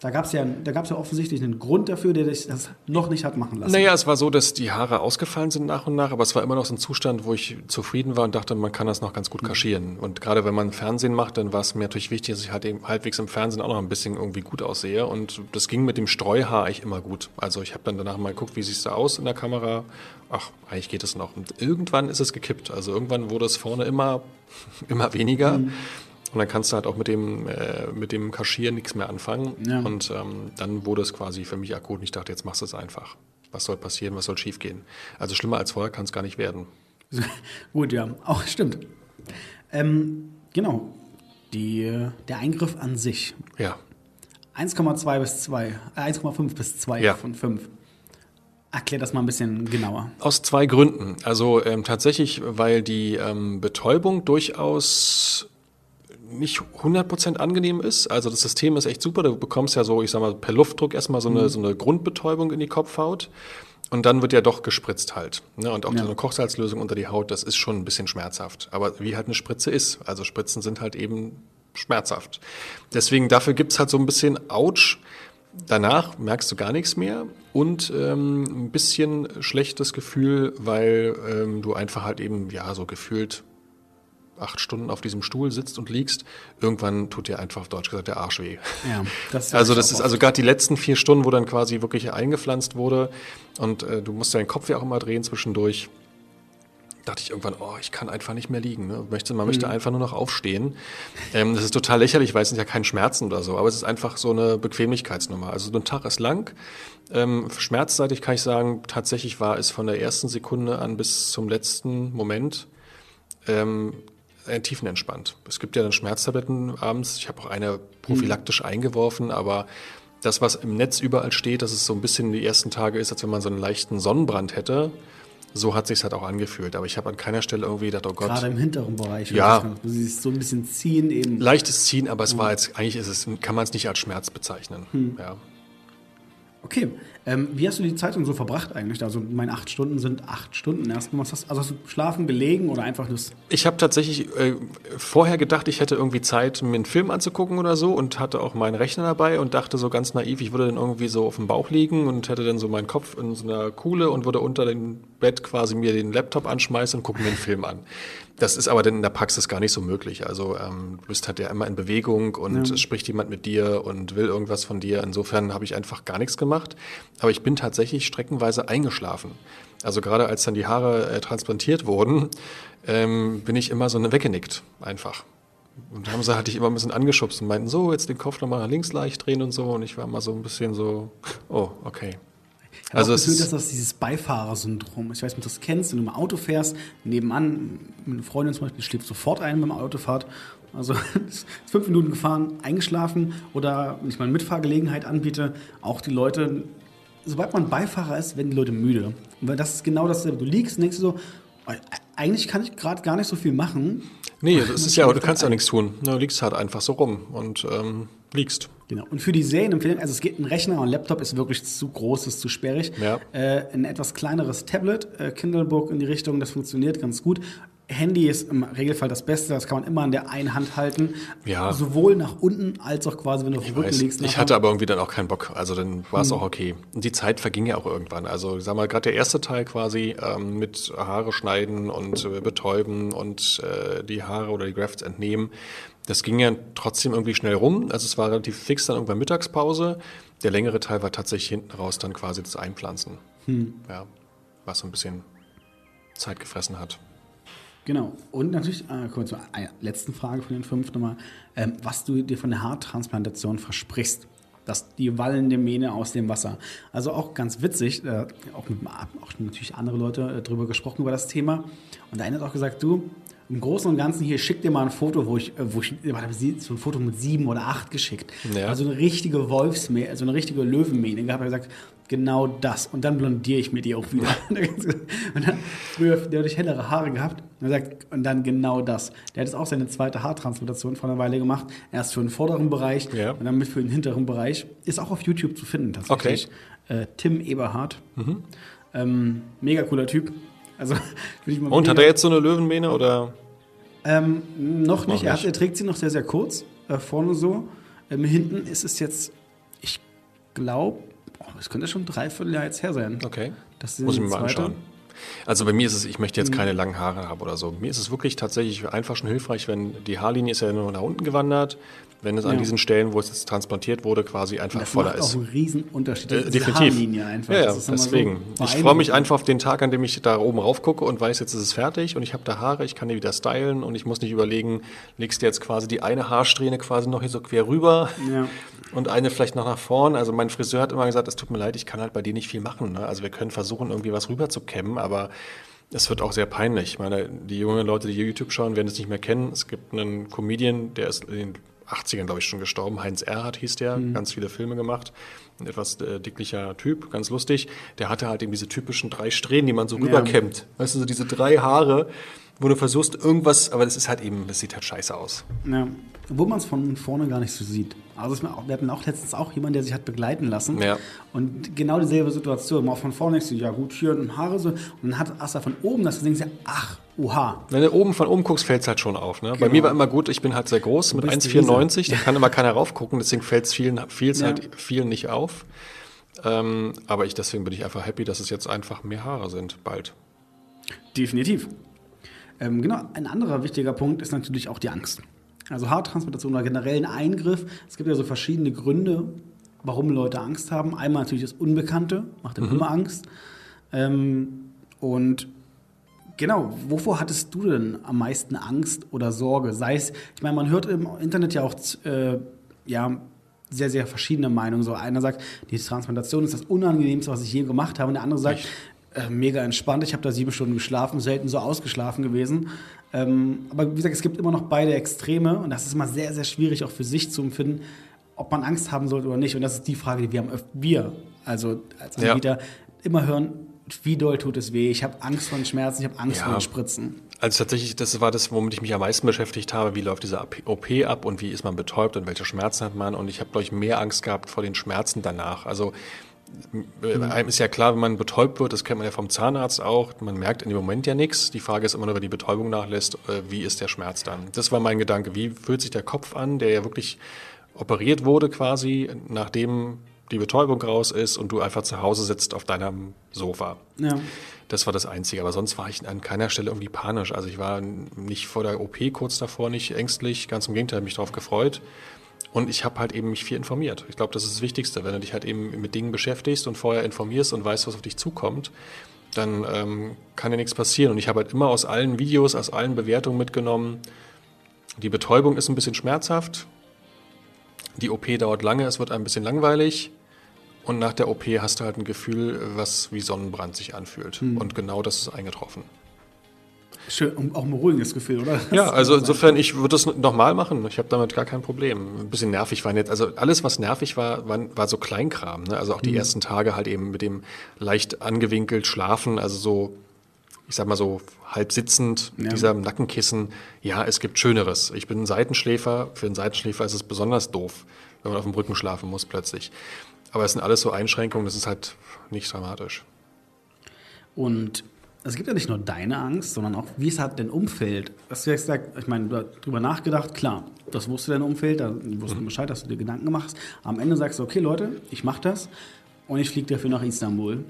Da gab es ja, ja offensichtlich einen Grund dafür, der dich das noch nicht hat machen lassen. Naja, es war so, dass die Haare ausgefallen sind nach und nach, aber es war immer noch so ein Zustand, wo ich zufrieden war und dachte, man kann das noch ganz gut kaschieren. Und gerade wenn man Fernsehen macht, dann war es mir natürlich wichtig, dass ich halt eben halbwegs im Fernsehen auch noch ein bisschen irgendwie gut aussehe. Und das ging mit dem Streuhaar eigentlich immer gut. Also ich habe dann danach mal geguckt, wie sieht es da aus in der Kamera. Ach, eigentlich geht es noch. Und irgendwann ist es gekippt. Also irgendwann wurde es vorne immer, immer weniger. Mhm. Und dann kannst du halt auch mit dem, äh, mit dem Kaschieren nichts mehr anfangen. Ja. Und ähm, dann wurde es quasi für mich akut. Und ich dachte, jetzt machst du es einfach. Was soll passieren? Was soll schiefgehen? Also schlimmer als vorher kann es gar nicht werden. Gut, ja, auch stimmt. Ähm, genau. Die, der Eingriff an sich. Ja. 1,2 bis 2, äh, 1,5 bis 2 ja. von 5. Erklär das mal ein bisschen genauer. Aus zwei Gründen. Also ähm, tatsächlich, weil die ähm, Betäubung durchaus nicht 100% angenehm ist. Also das System ist echt super. Du bekommst ja so, ich sag mal, per Luftdruck erstmal so eine, mhm. so eine Grundbetäubung in die Kopfhaut. Und dann wird ja doch gespritzt halt. Ne? Und auch ja. so eine Kochsalzlösung unter die Haut, das ist schon ein bisschen schmerzhaft. Aber wie halt eine Spritze ist. Also Spritzen sind halt eben schmerzhaft. Deswegen dafür gibt's halt so ein bisschen Autsch. Danach merkst du gar nichts mehr und ähm, ein bisschen schlechtes Gefühl, weil ähm, du einfach halt eben, ja, so gefühlt acht Stunden auf diesem Stuhl sitzt und liegst, irgendwann tut dir einfach auf Deutsch gesagt der Arsch weh. Ja, das also das ist also gerade die letzten vier Stunden, wo dann quasi wirklich eingepflanzt wurde und äh, du musst deinen Kopf ja auch immer drehen zwischendurch. Dachte ich irgendwann, oh, ich kann einfach nicht mehr liegen. Ne? Möchte, man mhm. möchte einfach nur noch aufstehen. Ähm, das ist total lächerlich, weil es sind ja keine Schmerzen oder so, aber es ist einfach so eine Bequemlichkeitsnummer. Also so ein Tag ist lang. Ähm, schmerzseitig kann ich sagen, tatsächlich war es von der ersten Sekunde an bis zum letzten Moment ähm, äh, tiefenentspannt. Es gibt ja dann Schmerztabletten abends. Ich habe auch eine prophylaktisch mhm. eingeworfen, aber das, was im Netz überall steht, dass es so ein bisschen die ersten Tage ist, als wenn man so einen leichten Sonnenbrand hätte. So hat sich halt auch angefühlt. Aber ich habe an keiner Stelle irgendwie gedacht, oh Gott. Gerade im hinteren Bereich. Ja. Wo sie sich so ein bisschen ziehen eben. Leichtes Ziehen, aber es ja. war jetzt, eigentlich ist es, kann man es nicht als Schmerz bezeichnen. Hm. Ja. Okay, ähm, wie hast du die Zeitung so verbracht eigentlich? Also meine acht Stunden sind acht Stunden erstmal. Was hast, also hast du schlafen, gelegen oder einfach das? Ich habe tatsächlich äh, vorher gedacht, ich hätte irgendwie Zeit, mir einen Film anzugucken oder so und hatte auch meinen Rechner dabei und dachte so ganz naiv, ich würde dann irgendwie so auf dem Bauch liegen und hätte dann so meinen Kopf in so einer Kuhle und würde unter dem Bett quasi mir den Laptop anschmeißen und gucken mir einen Film an. Das ist aber dann in der Praxis gar nicht so möglich. Also ähm, du bist halt ja immer in Bewegung und ja. es spricht jemand mit dir und will irgendwas von dir. Insofern habe ich einfach gar nichts gemacht. Aber ich bin tatsächlich streckenweise eingeschlafen. Also gerade als dann die Haare äh, transplantiert wurden, ähm, bin ich immer so weggenickt einfach. Und da haben sie halt dich immer ein bisschen angeschubst und meinten, so, jetzt den Kopf nochmal nach links leicht drehen und so. Und ich war immer so ein bisschen so, oh, okay. Ich also das Gefühl, dass das dieses Beifahrersyndrom Ich weiß nicht, ob du das kennst, wenn du im Auto fährst, nebenan, eine Freundin zum Beispiel schläft sofort ein beim Autofahrt. Also fünf Minuten gefahren, eingeschlafen oder wenn ich mal eine Mitfahrgelegenheit anbiete, auch die Leute, sobald man Beifahrer ist, werden die Leute müde. Weil das ist genau das, du liegst und denkst du so, eigentlich kann ich gerade gar nicht so viel machen. Nee, das ist ja, du kannst ja nichts tun. Du liegst halt einfach so rum und ähm, liegst. Genau. Und für die Serienempfehlung, also es geht ein Rechner und Laptop ist wirklich zu groß, ist zu sperrig. Ja. Äh, ein etwas kleineres Tablet, äh, Kindlebook in die Richtung, das funktioniert ganz gut. Handy ist im Regelfall das Beste, das kann man immer in der einen Hand halten. Ja. Sowohl nach unten als auch quasi, wenn du auf dem Rücken liegst. Ich hatte aber irgendwie dann auch keinen Bock. Also dann war es hm. auch okay. Und die Zeit verging ja auch irgendwann. Also ich sag mal, gerade der erste Teil quasi ähm, mit Haare schneiden und äh, betäuben und äh, die Haare oder die Grafts entnehmen. Das ging ja trotzdem irgendwie schnell rum. Also es war relativ fix dann irgendwann Mittagspause. Der längere Teil war tatsächlich hinten raus dann quasi das Einpflanzen. Hm. Ja, was so ein bisschen Zeit gefressen hat. Genau. Und natürlich, äh, kommen wir zur letzten Frage von den fünf nochmal, ähm, was du dir von der Haartransplantation versprichst. dass die wallende Mähne aus dem Wasser. Also auch ganz witzig, äh, auch, mit, auch natürlich andere Leute äh, drüber gesprochen über das Thema. Und der eine hat auch gesagt, du, im Großen und Ganzen hier, schick dir mal ein Foto, wo ich, äh, wo ich so ein Foto mit sieben oder acht geschickt. Ja. Also eine richtige Wolfsmähne, also eine richtige Löwenmähne. Da habe ich gesagt, genau das. Und dann blondiere ich mir die auch wieder. und dann, früher, ich hellere Haare gehabt. Und, sagt, und dann genau das. Der hat jetzt auch seine zweite Haartransplantation vor einer Weile gemacht. Erst für den vorderen Bereich ja. und dann mit für den hinteren Bereich. Ist auch auf YouTube zu finden tatsächlich. Okay. Äh, Tim Eberhardt. Mhm. Ähm, mega cooler Typ. Also, Und hat er jetzt so eine Löwenmähne oder? Ähm, noch nicht. Er, hat, er, trägt sie noch sehr, sehr kurz. Äh, vorne so. Ähm, hinten ist es jetzt, ich glaube, es könnte schon dreiviertel Jahr jetzt her sein. Okay. Muss ich mir mal anschauen. Also bei mir ist es, ich möchte jetzt mhm. keine langen Haare haben oder so. Mir ist es wirklich tatsächlich einfach schon hilfreich, wenn die Haarlinie ist ja nur nach unten gewandert, wenn es an ja. diesen Stellen, wo es jetzt transplantiert wurde, quasi einfach das voller macht ist. Das ist auch ein Riesenunterschied. Äh, definitiv. Einfach. Ja, ja deswegen. So ich freue mich einfach auf den Tag, an dem ich da oben rauf gucke und weiß, jetzt ist es fertig und ich habe da Haare, ich kann die wieder stylen und ich muss nicht überlegen, legst du jetzt quasi die eine Haarsträhne quasi noch hier so quer rüber ja. und eine vielleicht noch nach vorn. Also mein Friseur hat immer gesagt, es tut mir leid, ich kann halt bei dir nicht viel machen. Ne? Also wir können versuchen, irgendwie was rüber zu kämmen, aber es wird auch sehr peinlich. Ich meine, die jungen Leute, die YouTube schauen, werden es nicht mehr kennen. Es gibt einen Comedian, der ist in den 80ern, glaube ich, schon gestorben. Heinz Erhardt hieß der, mhm. ganz viele Filme gemacht. Ein etwas äh, dicklicher Typ, ganz lustig. Der hatte halt eben diese typischen drei Strähnen, die man so rüberkämmt. Ja. Weißt du, so diese drei Haare, wo du versuchst, irgendwas, aber das ist halt eben, das sieht halt scheiße aus. Ja. Wo man es von vorne gar nicht so sieht. Also wir hatten auch letztens auch jemanden, der sich hat begleiten lassen. Ja. Und genau dieselbe Situation. Mal von vorne denkst du, ja gut, hier und Haare so. Und dann hat du von oben das, ja, ach, oha. Wenn du oben von oben guckst, fällt es halt schon auf. Ne? Genau. Bei mir war immer gut, ich bin halt sehr groß, mit 1,94, da kann immer keiner raufgucken, deswegen fällt es vielen, vielen, ja. halt vielen nicht auf. Ähm, aber ich, deswegen bin ich einfach happy, dass es jetzt einfach mehr Haare sind, bald. Definitiv. Ähm, genau, ein anderer wichtiger Punkt ist natürlich auch die Angst. Also Haartransplantation oder generell ein Eingriff. Es gibt ja so verschiedene Gründe, warum Leute Angst haben. Einmal natürlich das Unbekannte, macht mhm. immer Angst. Ähm, und genau, wovor hattest du denn am meisten Angst oder Sorge? Sei es, ich meine, man hört im Internet ja auch äh, ja, sehr, sehr verschiedene Meinungen. So einer sagt, die Transplantation ist das Unangenehmste, was ich je gemacht habe. Und der andere sagt, äh, mega entspannt. Ich habe da sieben Stunden geschlafen, selten so ausgeschlafen gewesen. Ähm, aber wie gesagt, es gibt immer noch beide Extreme und das ist immer sehr, sehr schwierig auch für sich zu empfinden, ob man Angst haben sollte oder nicht. Und das ist die Frage, die wir haben, wir, also als Anbieter, ja. immer hören, wie doll tut es weh? Ich habe Angst vor den Schmerzen, ich habe Angst ja. vor den Spritzen. Also tatsächlich, das war das, womit ich mich am meisten beschäftigt habe. Wie läuft diese OP ab und wie ist man betäubt und welche Schmerzen hat man? Und ich habe, glaube ich, mehr Angst gehabt vor den Schmerzen danach. Also mhm. einem ist ja klar, wenn man betäubt wird, das kennt man ja vom Zahnarzt auch, man merkt in dem Moment ja nichts. Die Frage ist immer nur, wenn die Betäubung nachlässt, äh, wie ist der Schmerz dann? Das war mein Gedanke. Wie fühlt sich der Kopf an, der ja wirklich operiert wurde quasi, nachdem die Betäubung raus ist und du einfach zu Hause sitzt auf deinem Sofa. Ja. Das war das Einzige. Aber sonst war ich an keiner Stelle irgendwie panisch. Also ich war nicht vor der OP kurz davor, nicht ängstlich. Ganz im Gegenteil, mich darauf gefreut. Und ich habe halt eben mich viel informiert. Ich glaube, das ist das Wichtigste. Wenn du dich halt eben mit Dingen beschäftigst und vorher informierst und weißt, was auf dich zukommt, dann ähm, kann ja nichts passieren. Und ich habe halt immer aus allen Videos, aus allen Bewertungen mitgenommen, die Betäubung ist ein bisschen schmerzhaft, die OP dauert lange, es wird ein bisschen langweilig, und nach der OP hast du halt ein Gefühl, was wie Sonnenbrand sich anfühlt. Hm. Und genau das ist eingetroffen. Schön, auch ein beruhigendes Gefühl, oder? Ja, also insofern, ich würde das nochmal machen. Ich habe damit gar kein Problem. Ein bisschen nervig war jetzt, also alles, was nervig war, war, war so Kleinkram. Ne? Also auch die mhm. ersten Tage halt eben mit dem leicht angewinkelt schlafen, also so, ich sag mal so halb sitzend, ja. dieser Nackenkissen. Ja, es gibt Schöneres. Ich bin ein Seitenschläfer. Für einen Seitenschläfer ist es besonders doof, wenn man auf dem Rücken schlafen muss plötzlich. Aber es sind alles so Einschränkungen, das ist halt nicht dramatisch. Und es gibt ja nicht nur deine Angst, sondern auch, wie es hat dein Umfeld. Hast du gesagt, ich meine, du hast darüber nachgedacht, klar, das wusste dein Umfeld, da wussten mhm. Bescheid, dass du dir Gedanken machst. Am Ende sagst du, okay, Leute, ich mache das und ich fliege dafür nach Istanbul.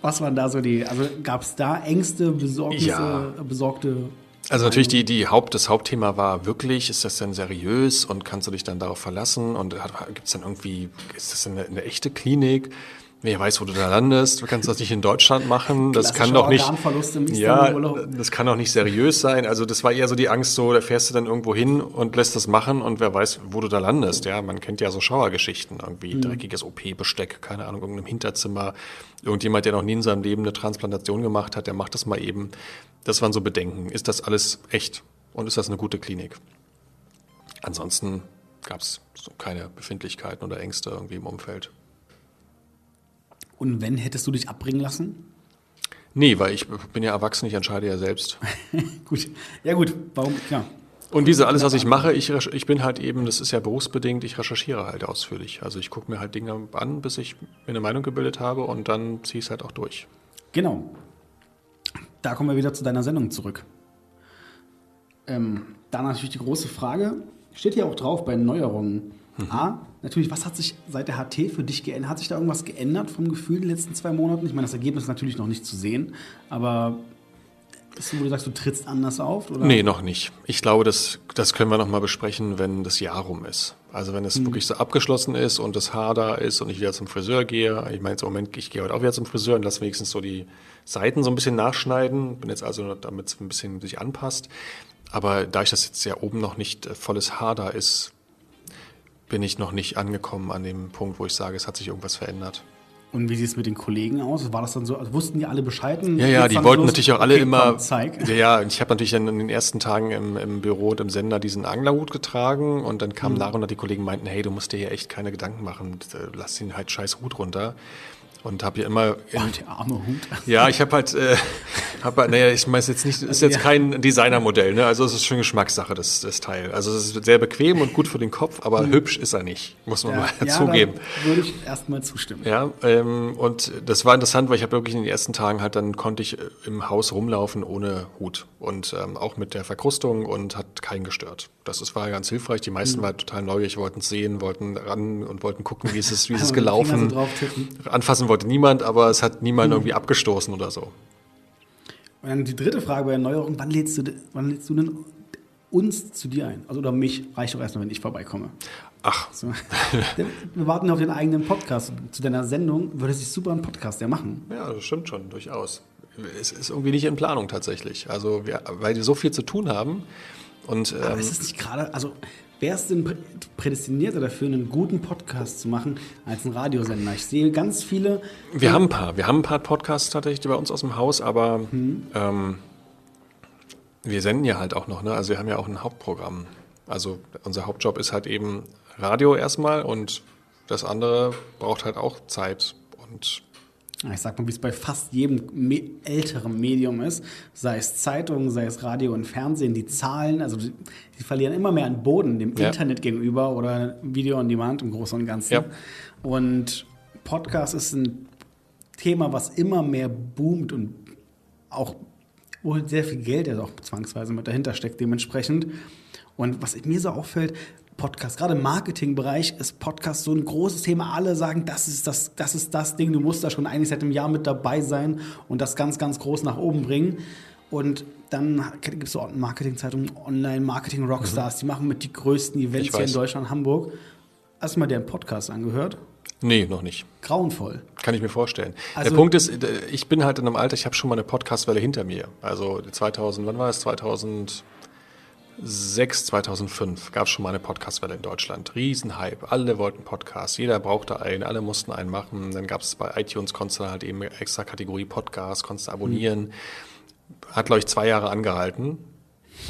Was waren da so die, also gab es da Ängste, Besorgnisse, ja. besorgte also natürlich die, die Haupt, das Hauptthema war wirklich, ist das denn seriös und kannst du dich dann darauf verlassen und gibt es dann irgendwie, ist das eine, eine echte Klinik? Wer weiß, wo du da landest. Du kannst das nicht in Deutschland machen. Das kann doch nicht. Ja, das kann doch nicht seriös sein. Also das war eher so die Angst, so da fährst du dann irgendwo hin und lässt das machen und wer weiß, wo du da landest. Ja, man kennt ja so Schauergeschichten irgendwie, mhm. dreckiges OP-Besteck, keine Ahnung, irgendeinem Hinterzimmer. Irgendjemand, der noch nie in seinem Leben eine Transplantation gemacht hat, der macht das mal eben. Das waren so Bedenken. Ist das alles echt und ist das eine gute Klinik? Ansonsten gab es so keine Befindlichkeiten oder Ängste irgendwie im Umfeld. Und wenn, hättest du dich abbringen lassen? Nee, weil ich bin ja erwachsen, ich entscheide ja selbst. gut. Ja gut, warum, ja. Und diese, alles, was ich mache, ich, ich bin halt eben, das ist ja berufsbedingt, ich recherchiere halt ausführlich. Also ich gucke mir halt Dinge an, bis ich mir eine Meinung gebildet habe und dann ziehe ich es halt auch durch. Genau. Da kommen wir wieder zu deiner Sendung zurück. Ähm, da natürlich die große Frage, steht hier auch drauf bei Neuerungen. Mhm. A, natürlich, was hat sich seit der HT für dich geändert? Hat sich da irgendwas geändert vom Gefühl in den letzten zwei Monaten? Ich meine, das Ergebnis ist natürlich noch nicht zu sehen, aber ist das, wo du sagst, du trittst anders auf? Oder? Nee, noch nicht. Ich glaube, das, das können wir noch mal besprechen, wenn das Jahr rum ist. Also wenn es hm. wirklich so abgeschlossen ist und das Haar da ist und ich wieder zum Friseur gehe. Ich meine, jetzt im Moment, ich gehe heute auch wieder zum Friseur und lasse wenigstens so die Seiten so ein bisschen nachschneiden. Bin jetzt also, damit es ein bisschen sich anpasst. Aber da ich das jetzt ja oben noch nicht äh, volles Haar da ist, bin ich noch nicht angekommen an dem Punkt, wo ich sage, es hat sich irgendwas verändert. Und wie sieht es mit den Kollegen aus? War das dann so, also wussten die alle Bescheid? Ja, ja, die wollten los? natürlich auch alle okay, immer. Komm, zeig. Ja, ja, ich habe natürlich dann in den ersten Tagen im, im Büro und im Sender diesen Anglerhut getragen und dann kamen mhm. nach und nach die Kollegen meinten, hey, du musst dir hier echt keine Gedanken machen, lass den halt scheiß Hut runter und habe ja immer in, oh, der arme Hut. Ja, ich habe halt, äh, hab, halt, naja, ich weiß jetzt nicht, ist jetzt kein Designermodell, ne? Also es ist schon Geschmackssache das, das Teil. Also es ist sehr bequem und gut für den Kopf, aber mhm. hübsch ist er nicht, muss man ja, mal ja, zugeben. würde ich erstmal zustimmen. Ja, ähm, und das war interessant, weil ich habe wirklich in den ersten Tagen halt dann konnte ich äh, im Haus rumlaufen ohne Hut und ähm, auch mit der Verkrustung und hat keinen gestört. Das ist, war ganz hilfreich. Die meisten mhm. waren total neugierig, wollten es sehen, wollten ran und wollten gucken, wie ist es, wie ist es gelaufen. So Anfassen wollte niemand, aber es hat niemand mhm. irgendwie abgestoßen oder so. Und dann die dritte Frage bei Erneuerung, wann lädst du, wann lädst du denn uns zu dir ein? Also oder mich, reicht doch erstmal, wenn ich vorbeikomme. Ach. So. Wir warten auf den eigenen Podcast. Zu deiner Sendung würde sich super ein Podcast ja machen. Ja, das stimmt schon, durchaus. Es ist irgendwie nicht in Planung tatsächlich. Also, wir, weil wir so viel zu tun haben. Und, ähm, Aber ist es nicht gerade, also wer ist denn prädestinierter dafür, einen guten Podcast zu machen als ein Radiosender? Ich sehe ganz viele. Wir haben ein paar. Wir haben ein paar Podcasts tatsächlich bei uns aus dem Haus, aber hm. ähm, wir senden ja halt auch noch. Ne? Also wir haben ja auch ein Hauptprogramm. Also unser Hauptjob ist halt eben Radio erstmal und das andere braucht halt auch Zeit und ich sag mal, wie es bei fast jedem me älteren Medium ist, sei es Zeitung, sei es Radio und Fernsehen, die Zahlen, also die, die verlieren immer mehr an Boden dem ja. Internet gegenüber oder Video on Demand im Großen und Ganzen. Ja. Und Podcast ist ein Thema, was immer mehr boomt und auch wo sehr viel Geld ja auch zwangsweise mit dahinter steckt dementsprechend. Und was mir so auffällt, Podcast, gerade im Marketingbereich ist Podcast so ein großes Thema. Alle sagen, das ist das, das ist das Ding, du musst da schon eigentlich seit einem Jahr mit dabei sein und das ganz, ganz groß nach oben bringen. Und dann gibt es so Marketingzeitungen, Online-Marketing-Rockstars, mhm. die machen mit die größten Events hier in Deutschland, Hamburg. Hast du mal deren Podcast angehört? Nee, noch nicht. Grauenvoll. Kann ich mir vorstellen. Also, der Punkt ist, ich bin halt in einem Alter, ich habe schon mal eine Podcastwelle hinter mir. Also 2000, wann war es? 2006, 2005 gab es schon mal eine Podcastwelle in Deutschland. Riesenhype. Alle wollten Podcast. Jeder brauchte einen. Alle mussten einen machen. Dann gab es bei iTunes, konntest du halt eben extra Kategorie Podcast, konntest du abonnieren. Mhm. Hat, glaube ich, zwei Jahre angehalten.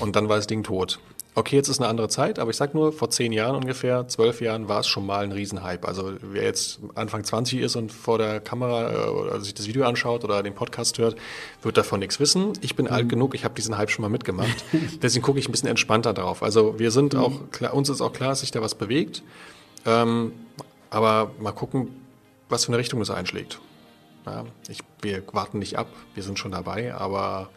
Und dann war das Ding tot. Okay, jetzt ist eine andere Zeit, aber ich sag nur, vor zehn Jahren ungefähr, zwölf Jahren war es schon mal ein Riesenhype. Also wer jetzt Anfang 20 ist und vor der Kamera äh, oder sich das Video anschaut oder den Podcast hört, wird davon nichts wissen. Ich bin mhm. alt genug, ich habe diesen Hype schon mal mitgemacht. Deswegen gucke ich ein bisschen entspannter drauf. Also wir sind mhm. auch klar, uns ist auch klar, dass sich da was bewegt. Ähm, aber mal gucken, was für eine Richtung es einschlägt. Ja, ich, wir warten nicht ab, wir sind schon dabei, aber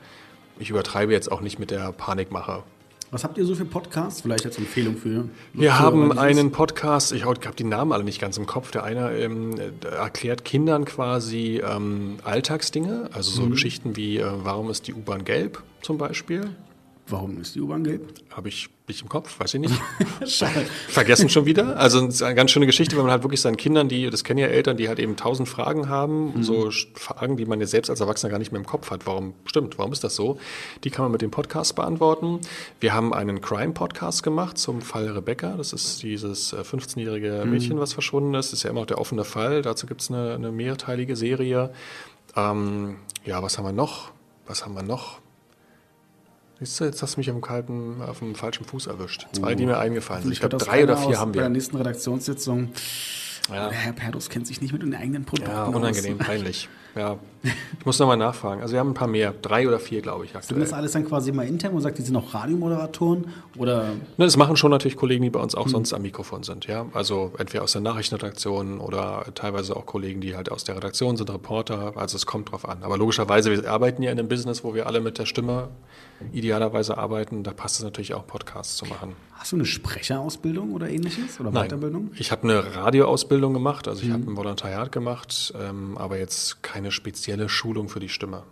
ich übertreibe jetzt auch nicht mit der Panikmache. Was habt ihr so für Podcasts? Vielleicht als Empfehlung für. Wir haben einen Podcast, ich habe die Namen alle nicht ganz im Kopf. Der eine ähm, erklärt Kindern quasi ähm, Alltagsdinge, also so mhm. Geschichten wie, äh, warum ist die U-Bahn gelb zum Beispiel? Warum ist die U-Bahn gelb? Habe ich nicht im Kopf, weiß ich nicht. Vergessen schon wieder. Also es ist eine ganz schöne Geschichte, wenn man halt wirklich seinen Kindern, die, das kennen ja Eltern, die halt eben tausend Fragen haben, mhm. so Fragen, die man ja selbst als Erwachsener gar nicht mehr im Kopf hat. Warum stimmt, warum ist das so? Die kann man mit dem Podcast beantworten. Wir haben einen Crime-Podcast gemacht zum Fall Rebecca. Das ist dieses 15-jährige äh, mhm. Mädchen, was verschwunden ist. Das ist ja immer noch der offene Fall. Dazu gibt es eine, eine mehrteilige Serie. Ähm, ja, was haben wir noch? Was haben wir noch? Siehst du, jetzt hast du mich auf dem kalten, auf dem falschen Fuß erwischt. Zwei, die mir eingefallen sind. Ich, ich glaube, drei oder vier haben wir. Bei der nächsten Redaktionssitzung. Ja. Herr Perdus kennt sich nicht mit den eigenen Produkten Ja, unangenehm, aus. peinlich. Ja, ich muss nochmal nachfragen. Also wir haben ein paar mehr, drei oder vier, glaube ich. Aktuell. Sind das alles dann quasi mal intern und sagt, die sind auch Radiomoderatoren? Oder? Ne, das machen schon natürlich Kollegen, die bei uns auch hm. sonst am Mikrofon sind. Ja, also entweder aus der Nachrichtenredaktion oder teilweise auch Kollegen, die halt aus der Redaktion sind, Reporter. Also es kommt drauf an. Aber logischerweise, wir arbeiten ja in einem Business, wo wir alle mit der Stimme idealerweise arbeiten. Da passt es natürlich auch, Podcasts zu machen. Hast du eine Sprecherausbildung oder ähnliches oder Nein, Weiterbildung? Ich habe eine Radioausbildung gemacht, also ich mhm. habe ein Volontariat gemacht, ähm, aber jetzt keine spezielle Schulung für die Stimme.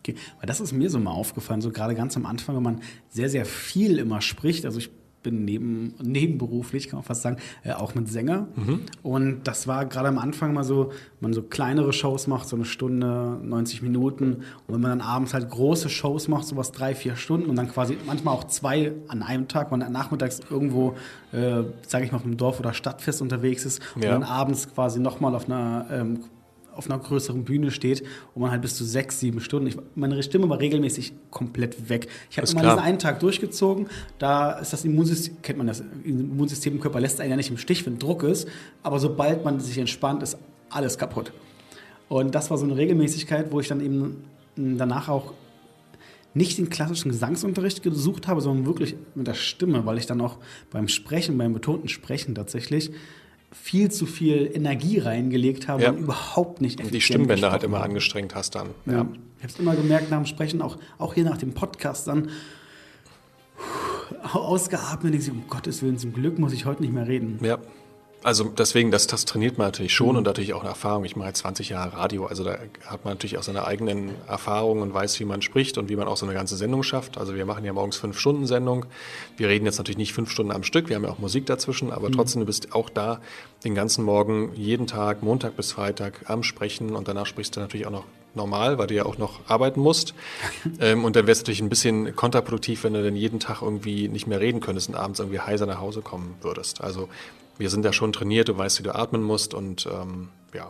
Okay. Weil das ist mir so mal aufgefallen, so gerade ganz am Anfang, wenn man sehr, sehr viel immer spricht. Also ich bin neben, nebenberuflich, kann man fast sagen, äh, auch mit Sänger. Mhm. Und das war gerade am Anfang mal so, man so kleinere Shows macht, so eine Stunde, 90 Minuten. Und wenn man dann abends halt große Shows macht, sowas drei, vier Stunden und dann quasi manchmal auch zwei an einem Tag, man nachmittags irgendwo, äh, sage ich mal, auf einem Dorf oder Stadtfest unterwegs ist ja. und dann abends quasi nochmal auf einer ähm, auf einer größeren Bühne steht und man halt bis zu sechs, sieben Stunden. Ich, meine Stimme war regelmäßig komplett weg. Ich habe klar. diesen einen Tag durchgezogen. Da ist das Immunsystem, kennt man das, Immunsystem im Körper lässt einen ja nicht im Stich, wenn Druck ist. Aber sobald man sich entspannt, ist alles kaputt. Und das war so eine Regelmäßigkeit, wo ich dann eben danach auch nicht den klassischen Gesangsunterricht gesucht habe, sondern wirklich mit der Stimme, weil ich dann auch beim Sprechen, beim betonten Sprechen tatsächlich viel zu viel Energie reingelegt habe ja. und überhaupt nicht effizient Die Stimmbänder halt immer angestrengt hast dann. Ja. ja. Ich habe es immer gemerkt nach dem Sprechen, auch, auch hier nach dem Podcast dann ausgeatmet. Ich so, um Gottes Willen, zum Glück muss ich heute nicht mehr reden. Ja. Also deswegen, das, das trainiert man natürlich schon mhm. und natürlich auch eine Erfahrung. Ich mache jetzt 20 Jahre Radio, also da hat man natürlich auch seine eigenen Erfahrungen und weiß, wie man spricht und wie man auch so eine ganze Sendung schafft. Also wir machen ja morgens fünf Stunden Sendung. Wir reden jetzt natürlich nicht fünf Stunden am Stück, wir haben ja auch Musik dazwischen, aber mhm. trotzdem, du bist auch da den ganzen Morgen, jeden Tag, Montag bis Freitag am Sprechen und danach sprichst du natürlich auch noch normal, weil du ja auch noch arbeiten musst. ähm, und dann wäre es natürlich ein bisschen kontraproduktiv, wenn du dann jeden Tag irgendwie nicht mehr reden könntest und abends irgendwie heiser nach Hause kommen würdest. Also wir sind da schon trainiert, du weißt, wie du atmen musst und ähm, ja,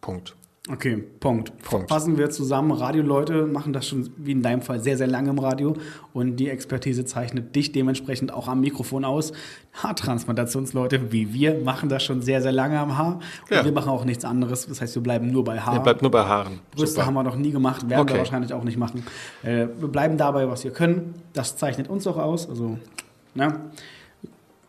Punkt. Okay, Punkt. Punkt. Fassen wir zusammen. Radioleute machen das schon, wie in deinem Fall, sehr, sehr lange im Radio. Und die Expertise zeichnet dich dementsprechend auch am Mikrofon aus. Haartransplantationsleute wie wir machen das schon sehr, sehr lange am Haar. Und ja. wir machen auch nichts anderes. Das heißt, wir bleiben nur bei Haaren. Ihr bleibt nur bei Haaren. Brüste Super. haben wir noch nie gemacht, werden okay. wir wahrscheinlich auch nicht machen. Äh, wir bleiben dabei, was wir können. Das zeichnet uns auch aus. Also, ne?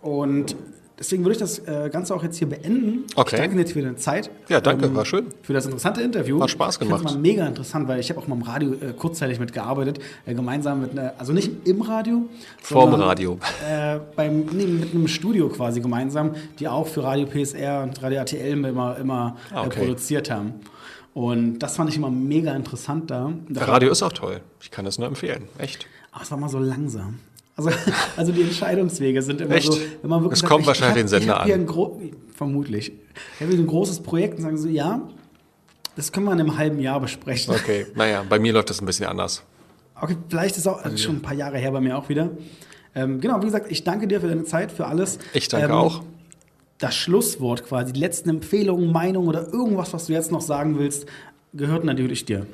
Und Deswegen würde ich das äh, Ganze auch jetzt hier beenden. Okay. Ich danke dir für deine Zeit. Ja, danke, ähm, war schön. Für das interessante Interview. Hat Spaß gemacht. Das war mega interessant, weil ich habe auch mal im Radio äh, kurzzeitig mitgearbeitet, äh, gemeinsam mit einer, also nicht im Radio. Vorm Radio. Äh, beim, nee, mit einem Studio quasi gemeinsam, die auch für Radio PSR und Radio RTL immer, immer ah, äh, okay. produziert haben. Und das fand ich immer mega interessant da. Radio ist auch toll. Ich kann das nur empfehlen. Echt. Aber es war mal so langsam. Also, also die Entscheidungswege sind immer Echt? so, wenn man wirklich. Es kommt wahrscheinlich den Sender an. Vermutlich. Ich habe hier ein großes Projekt und sagen so, ja, das können wir in einem halben Jahr besprechen. Okay, naja, bei mir läuft das ein bisschen anders. Okay, vielleicht ist auch also schon ein paar Jahre her bei mir auch wieder. Ähm, genau, wie gesagt, ich danke dir für deine Zeit, für alles. Ich danke ähm, auch. Das Schlusswort quasi, die letzten Empfehlungen, Meinungen oder irgendwas, was du jetzt noch sagen willst, gehört natürlich dir.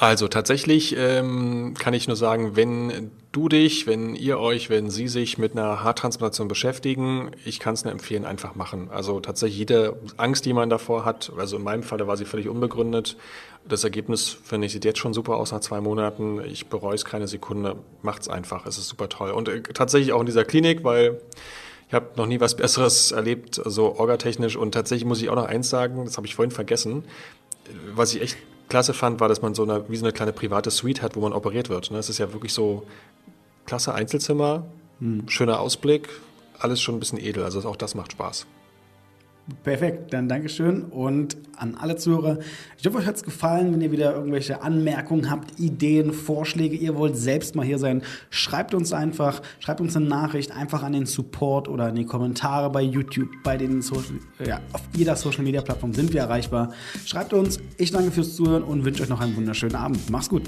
Also tatsächlich ähm, kann ich nur sagen, wenn du dich, wenn ihr euch, wenn Sie sich mit einer Haartransplantation beschäftigen, ich kann es nur empfehlen, einfach machen. Also tatsächlich jede Angst, die man davor hat, also in meinem Fall war sie völlig unbegründet. Das Ergebnis, finde ich, sieht jetzt schon super aus nach zwei Monaten. Ich bereue es keine Sekunde. Macht's einfach, es ist super toll. Und äh, tatsächlich auch in dieser Klinik, weil ich habe noch nie was Besseres erlebt, so orgatechnisch. Und tatsächlich muss ich auch noch eins sagen, das habe ich vorhin vergessen, was ich echt klasse fand, war, dass man so eine, wie so eine kleine private Suite hat, wo man operiert wird. Ne? Es ist ja wirklich so klasse Einzelzimmer, hm. schöner Ausblick, alles schon ein bisschen edel. Also auch das macht Spaß. Perfekt, dann Dankeschön und an alle Zuhörer. Ich hoffe, euch hat es gefallen. Wenn ihr wieder irgendwelche Anmerkungen habt, Ideen, Vorschläge, ihr wollt selbst mal hier sein, schreibt uns einfach, schreibt uns eine Nachricht einfach an den Support oder in die Kommentare bei YouTube, bei den Social, ja, auf jeder Social Media Plattform sind wir erreichbar. Schreibt uns. Ich danke fürs Zuhören und wünsche euch noch einen wunderschönen Abend. Macht's gut.